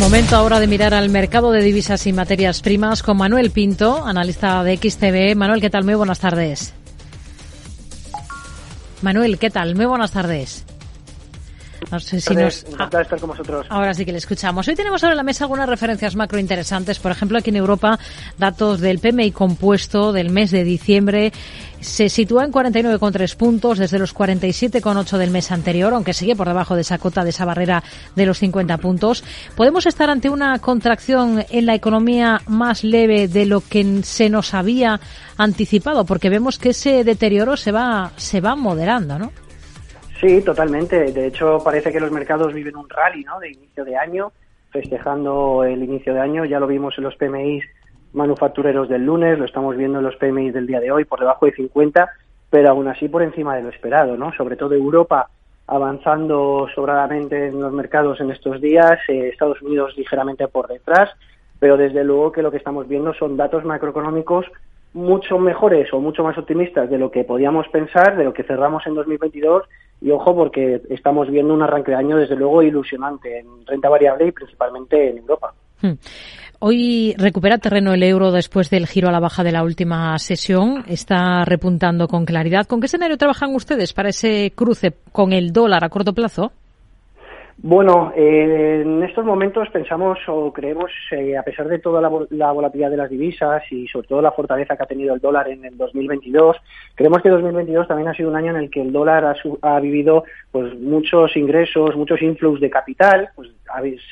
Momento ahora de mirar al mercado de divisas y materias primas con Manuel Pinto, analista de XTV. Manuel, ¿qué tal? Muy buenas tardes. Manuel, ¿qué tal? Muy buenas tardes. No sé si nos... Encantado estar con vosotros. Ahora sí que le escuchamos. Hoy tenemos sobre la mesa algunas referencias macro interesantes. Por ejemplo, aquí en Europa, datos del PMI compuesto del mes de diciembre se sitúa en 49,3 puntos desde los 47,8 del mes anterior, aunque sigue por debajo de esa cota, de esa barrera de los 50 puntos. ¿Podemos estar ante una contracción en la economía más leve de lo que se nos había anticipado? Porque vemos que ese deterioro se va, se va moderando, ¿no? Sí, totalmente. De hecho, parece que los mercados viven un rally ¿no? de inicio de año, festejando el inicio de año. Ya lo vimos en los PMI manufactureros del lunes, lo estamos viendo en los PMI del día de hoy, por debajo de 50, pero aún así por encima de lo esperado. ¿no? Sobre todo Europa avanzando sobradamente en los mercados en estos días, eh, Estados Unidos ligeramente por detrás, pero desde luego que lo que estamos viendo son datos macroeconómicos mucho mejores o mucho más optimistas de lo que podíamos pensar, de lo que cerramos en 2022 y ojo porque estamos viendo un arranque de año desde luego ilusionante en renta variable y principalmente en Europa. Hmm. Hoy recupera terreno el euro después del giro a la baja de la última sesión. Está repuntando con claridad. ¿Con qué escenario trabajan ustedes para ese cruce con el dólar a corto plazo? Bueno, eh, en estos momentos pensamos o creemos, eh, a pesar de toda la, volatilidad de las divisas y sobre todo la fortaleza que ha tenido el dólar en el 2022, creemos que 2022 también ha sido un año en el que el dólar ha, ha vivido pues muchos ingresos, muchos influx de capital, pues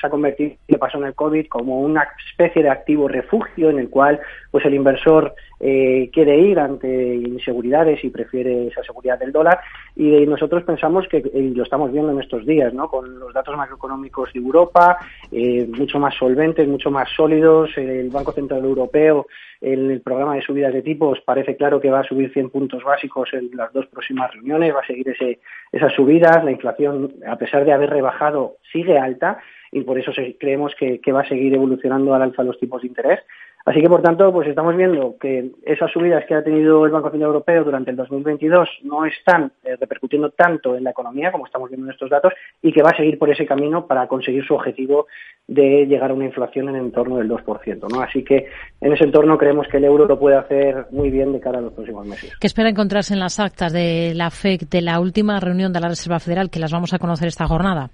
se ha convertido, que pasó en el COVID, como una especie de activo refugio en el cual pues el inversor eh, quiere ir ante inseguridades y prefiere esa seguridad del dólar. Y nosotros pensamos que, lo estamos viendo en estos días, ¿no? con los datos macroeconómicos de Europa, eh, mucho más solventes, mucho más sólidos, el Banco Central Europeo en el programa de subidas de tipos parece claro que va a subir 100 puntos básicos en las dos próximas reuniones, va a seguir ese, esas subidas, la inflación, a pesar de haber rebajado, sigue alta y por eso creemos que, que va a seguir evolucionando al alza los tipos de interés. Así que, por tanto, pues estamos viendo que esas subidas que ha tenido el Banco Central Europeo durante el 2022 no están eh, repercutiendo tanto en la economía como estamos viendo en estos datos y que va a seguir por ese camino para conseguir su objetivo de llegar a una inflación en el entorno del 2%. ¿no? Así que en ese entorno creemos que el euro lo puede hacer muy bien de cara a los próximos meses. ¿Qué espera encontrarse en las actas de la FED de la última reunión de la Reserva Federal que las vamos a conocer esta jornada?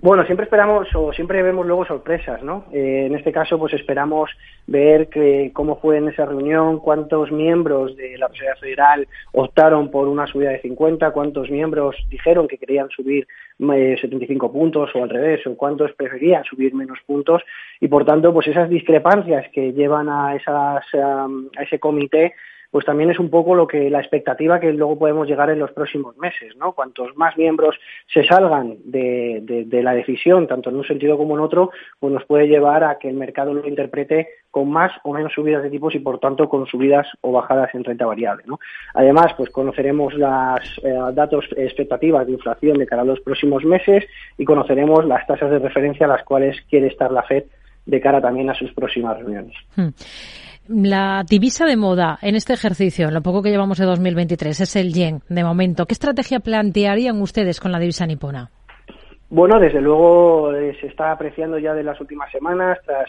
Bueno, siempre esperamos o siempre vemos luego sorpresas, ¿no? Eh, en este caso, pues esperamos ver que, cómo fue en esa reunión, cuántos miembros de la Reserva Federal optaron por una subida de 50, cuántos miembros dijeron que querían subir 75 eh, puntos o al revés, o cuántos preferían subir menos puntos y por tanto, pues esas discrepancias que llevan a, esas, a ese comité pues también es un poco lo que la expectativa que luego podemos llegar en los próximos meses, ¿no? Cuantos más miembros se salgan de, la decisión, tanto en un sentido como en otro, pues nos puede llevar a que el mercado lo interprete con más o menos subidas de tipos y por tanto con subidas o bajadas en renta variable, ¿no? Además, pues conoceremos las eh, datos expectativas de inflación de cara a los próximos meses y conoceremos las tasas de referencia a las cuales quiere estar la Fed de cara también a sus próximas reuniones. Hmm. La divisa de moda en este ejercicio, en lo poco que llevamos de 2023, es el yen, de momento. ¿Qué estrategia plantearían ustedes con la divisa nipona? Bueno, desde luego eh, se está apreciando ya de las últimas semanas, tras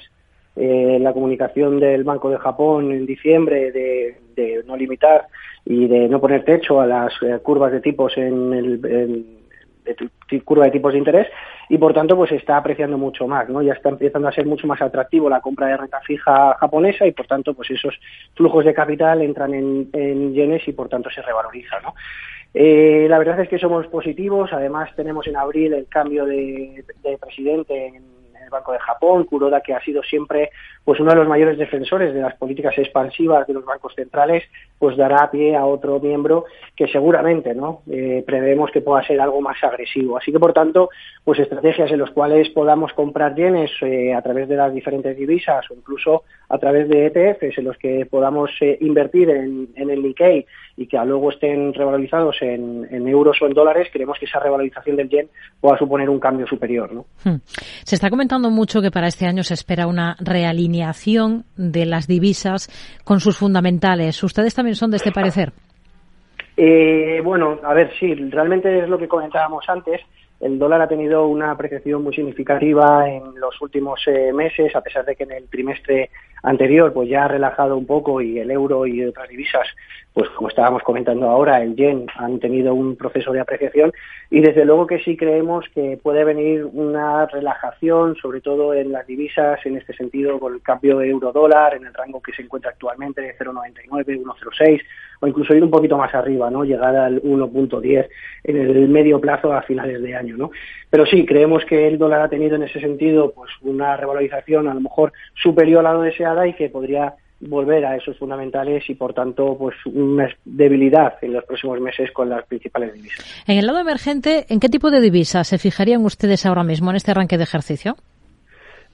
eh, la comunicación del Banco de Japón en diciembre de, no limitar y de no poner techo a las eh, curvas de tipos en el de curva de tipos de interés y por tanto pues está apreciando mucho más, ¿no? Ya está empezando a ser mucho más atractivo la compra de renta fija japonesa y por tanto pues esos flujos de capital entran en, en yenes y por tanto se revaloriza, ¿no? Eh, la verdad es que somos positivos, además tenemos en abril el cambio de, de presidente en Banco de Japón, Kuroda, que ha sido siempre pues uno de los mayores defensores de las políticas expansivas de los bancos centrales, pues dará pie a otro miembro que seguramente no eh, prevemos que pueda ser algo más agresivo. Así que por tanto, pues estrategias en las cuales podamos comprar bienes eh, a través de las diferentes divisas o incluso a través de ETFs en los que podamos eh, invertir en, el Nikkei y que luego estén revalorizados en, euros o en dólares, creemos que esa revalorización del yen pueda suponer un cambio superior. ¿no? Hmm. Se está comentando mucho que para este año se espera una realineación de las divisas con sus fundamentales. ¿Ustedes también son de este parecer? Eh, bueno, a ver, sí, realmente es lo que comentábamos antes. el dólar ha tenido una apreciación muy significativa en los últimos eh, meses, a pesar de que en el trimestre anterior pues ya ha relajado un poco y el euro y otras divisas, pues como estábamos comentando ahora, el yen han tenido un proceso de apreciación y desde luego que sí creemos que puede venir una relajación, sobre todo en las divisas, en este sentido con el cambio euro-dólar en el rango que se encuentra actualmente de 0,99, 1,06 o incluso ir un poquito más arriba, ¿no? Llegar al 1.10 en el medio plazo a finales de año, ¿no? Pero sí, creemos que el dólar ha tenido en ese sentido pues una revalorización a lo mejor superior a lo y que podría volver a esos fundamentales y por tanto pues una debilidad en los próximos meses con las principales divisas. En el lado emergente, ¿en qué tipo de divisas se fijarían ustedes ahora mismo en este arranque de ejercicio?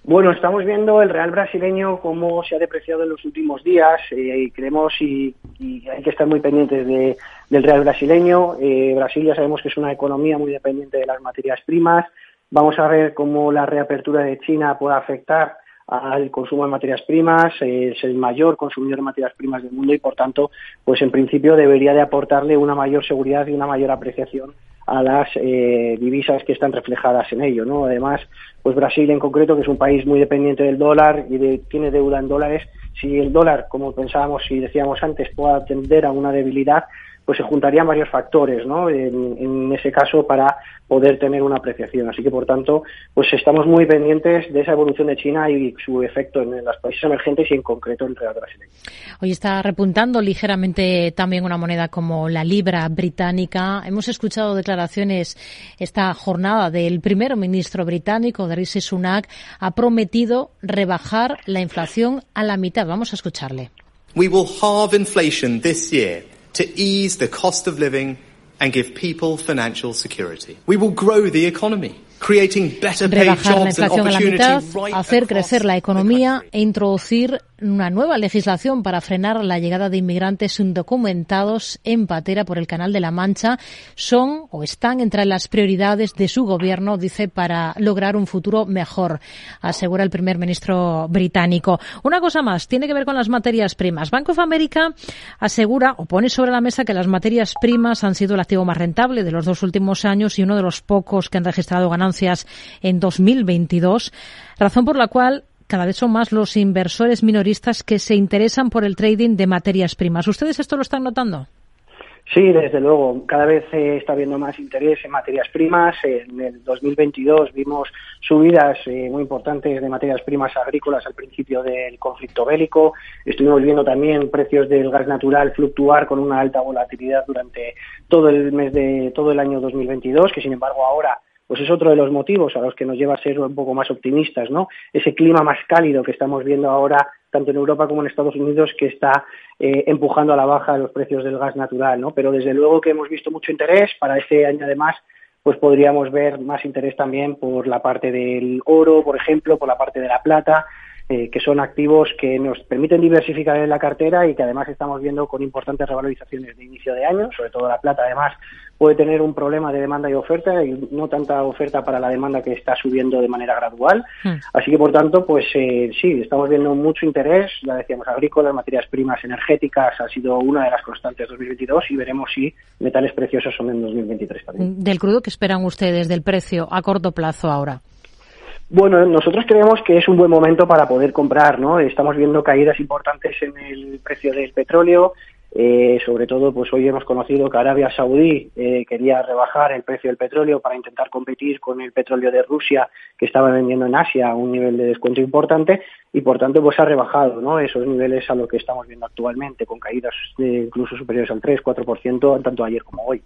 Bueno, estamos viendo el real brasileño cómo se ha depreciado en los últimos días eh, y creemos y, hay que estar muy pendientes de, del real brasileño. Eh, Brasil ya sabemos que es una economía muy dependiente de las materias primas. Vamos a ver cómo la reapertura de China puede afectar al consumo de materias primas, es el mayor consumidor de materias primas del mundo y por tanto, pues en principio debería de aportarle una mayor seguridad y una mayor apreciación a las eh, divisas que están reflejadas en ello, ¿no? Además, pues Brasil en concreto, que es un país muy dependiente del dólar y de, tiene deuda en dólares, si el dólar, como pensábamos y decíamos antes, pueda tender a una debilidad, pues se juntarían varios factores, ¿no? En, ese caso para poder tener una apreciación. Así que, por tanto, pues estamos muy pendientes de esa evolución de China y su efecto en los países emergentes y en concreto en el real brasileño. Hoy está repuntando ligeramente también una moneda como la libra británica. Hemos escuchado declaraciones esta jornada del primer ministro británico, Rishi Sunak, ha prometido rebajar la inflación a la mitad. Vamos a escucharle. We will halve inflation this year to ease the cost of living and give people financial security. We will grow the economy. Rebajar la inflación a la mitad, hacer crecer la economía e introducir una nueva legislación para frenar la llegada de inmigrantes indocumentados en patera por el Canal de la Mancha son o están entre las prioridades de su gobierno, dice, para lograr un futuro mejor, asegura el primer ministro británico. Una cosa más, tiene que ver con las materias primas. Bank of America asegura o pone sobre la mesa que las materias primas han sido el activo más rentable de los dos últimos años y uno de los pocos que han registrado ganancias en 2022, razón por la cual cada vez son más los inversores minoristas que se interesan por el trading de materias primas. ¿Ustedes esto lo están notando? Sí, desde luego. Cada vez eh, está habiendo más interés en materias primas. En el 2022 vimos subidas eh, muy importantes de materias primas agrícolas al principio del conflicto bélico. Estuvimos viendo también precios del gas natural fluctuar con una alta volatilidad durante todo el mes de todo el año 2022, que sin embargo ahora pues es otro de los motivos a los que nos lleva a ser un poco más optimistas, ¿no? Ese clima más cálido que estamos viendo ahora tanto en Europa como en Estados Unidos que está eh, empujando a la baja los precios del gas natural, ¿no? Pero desde luego que hemos visto mucho interés para este año además pues podríamos ver más interés también por la parte del oro, por ejemplo, por la parte de la plata, eh, que son activos que nos permiten diversificar en la cartera y que además estamos viendo con importantes revalorizaciones de inicio de año, sobre todo la plata además puede tener un problema de demanda y oferta y no tanta oferta para la demanda que está subiendo de manera gradual. Hmm. Así que, por tanto, pues eh, sí, estamos viendo mucho interés, ya decíamos, agrícolas, materias primas energéticas ha sido una de las constantes 2022 y veremos si metales preciosos son en 2023 también. ¿Del crudo que esperan ustedes del precio a corto plazo ahora? Bueno, nosotros creemos que es un buen momento para poder comprar, ¿no? Estamos viendo caídas importantes en el precio del petróleo, eh, sobre todo, pues hoy hemos conocido que Arabia Saudí eh, quería rebajar el precio del petróleo para intentar competir con el petróleo de Rusia que estaba vendiendo en Asia a un nivel de descuento importante y por tanto pues ha rebajado ¿no? esos niveles a lo que estamos viendo actualmente con caídas incluso superiores al 3-4% tanto ayer como hoy.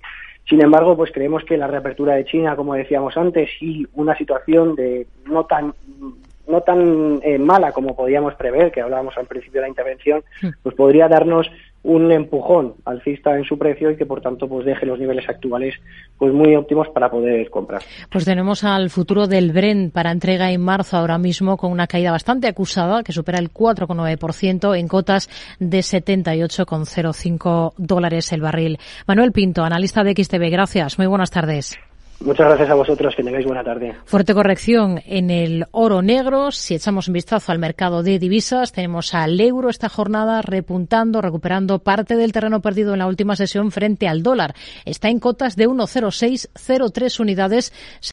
Sin embargo, pues creemos que la reapertura de China, como decíamos antes, y una situación de no tan no tan eh, mala como podíamos prever, que hablábamos al principio de la intervención, pues podría darnos un empujón alcista en su precio y que por tanto pues deje los niveles actuales pues muy óptimos para poder comprar. Pues tenemos al futuro del Bren para entrega en marzo ahora mismo con una caída bastante acusada que supera el 4,9% en cotas de 78,05 dólares el barril. Manuel Pinto, analista de XTV, gracias. Muy buenas tardes. Muchas gracias a vosotros, que tengáis buena tarde. Fuerte corrección en el oro negro. Si echamos un vistazo al mercado de divisas, tenemos al euro esta jornada repuntando, recuperando parte del terreno perdido en la última sesión frente al dólar. Está en cotas de 1,0603 unidades.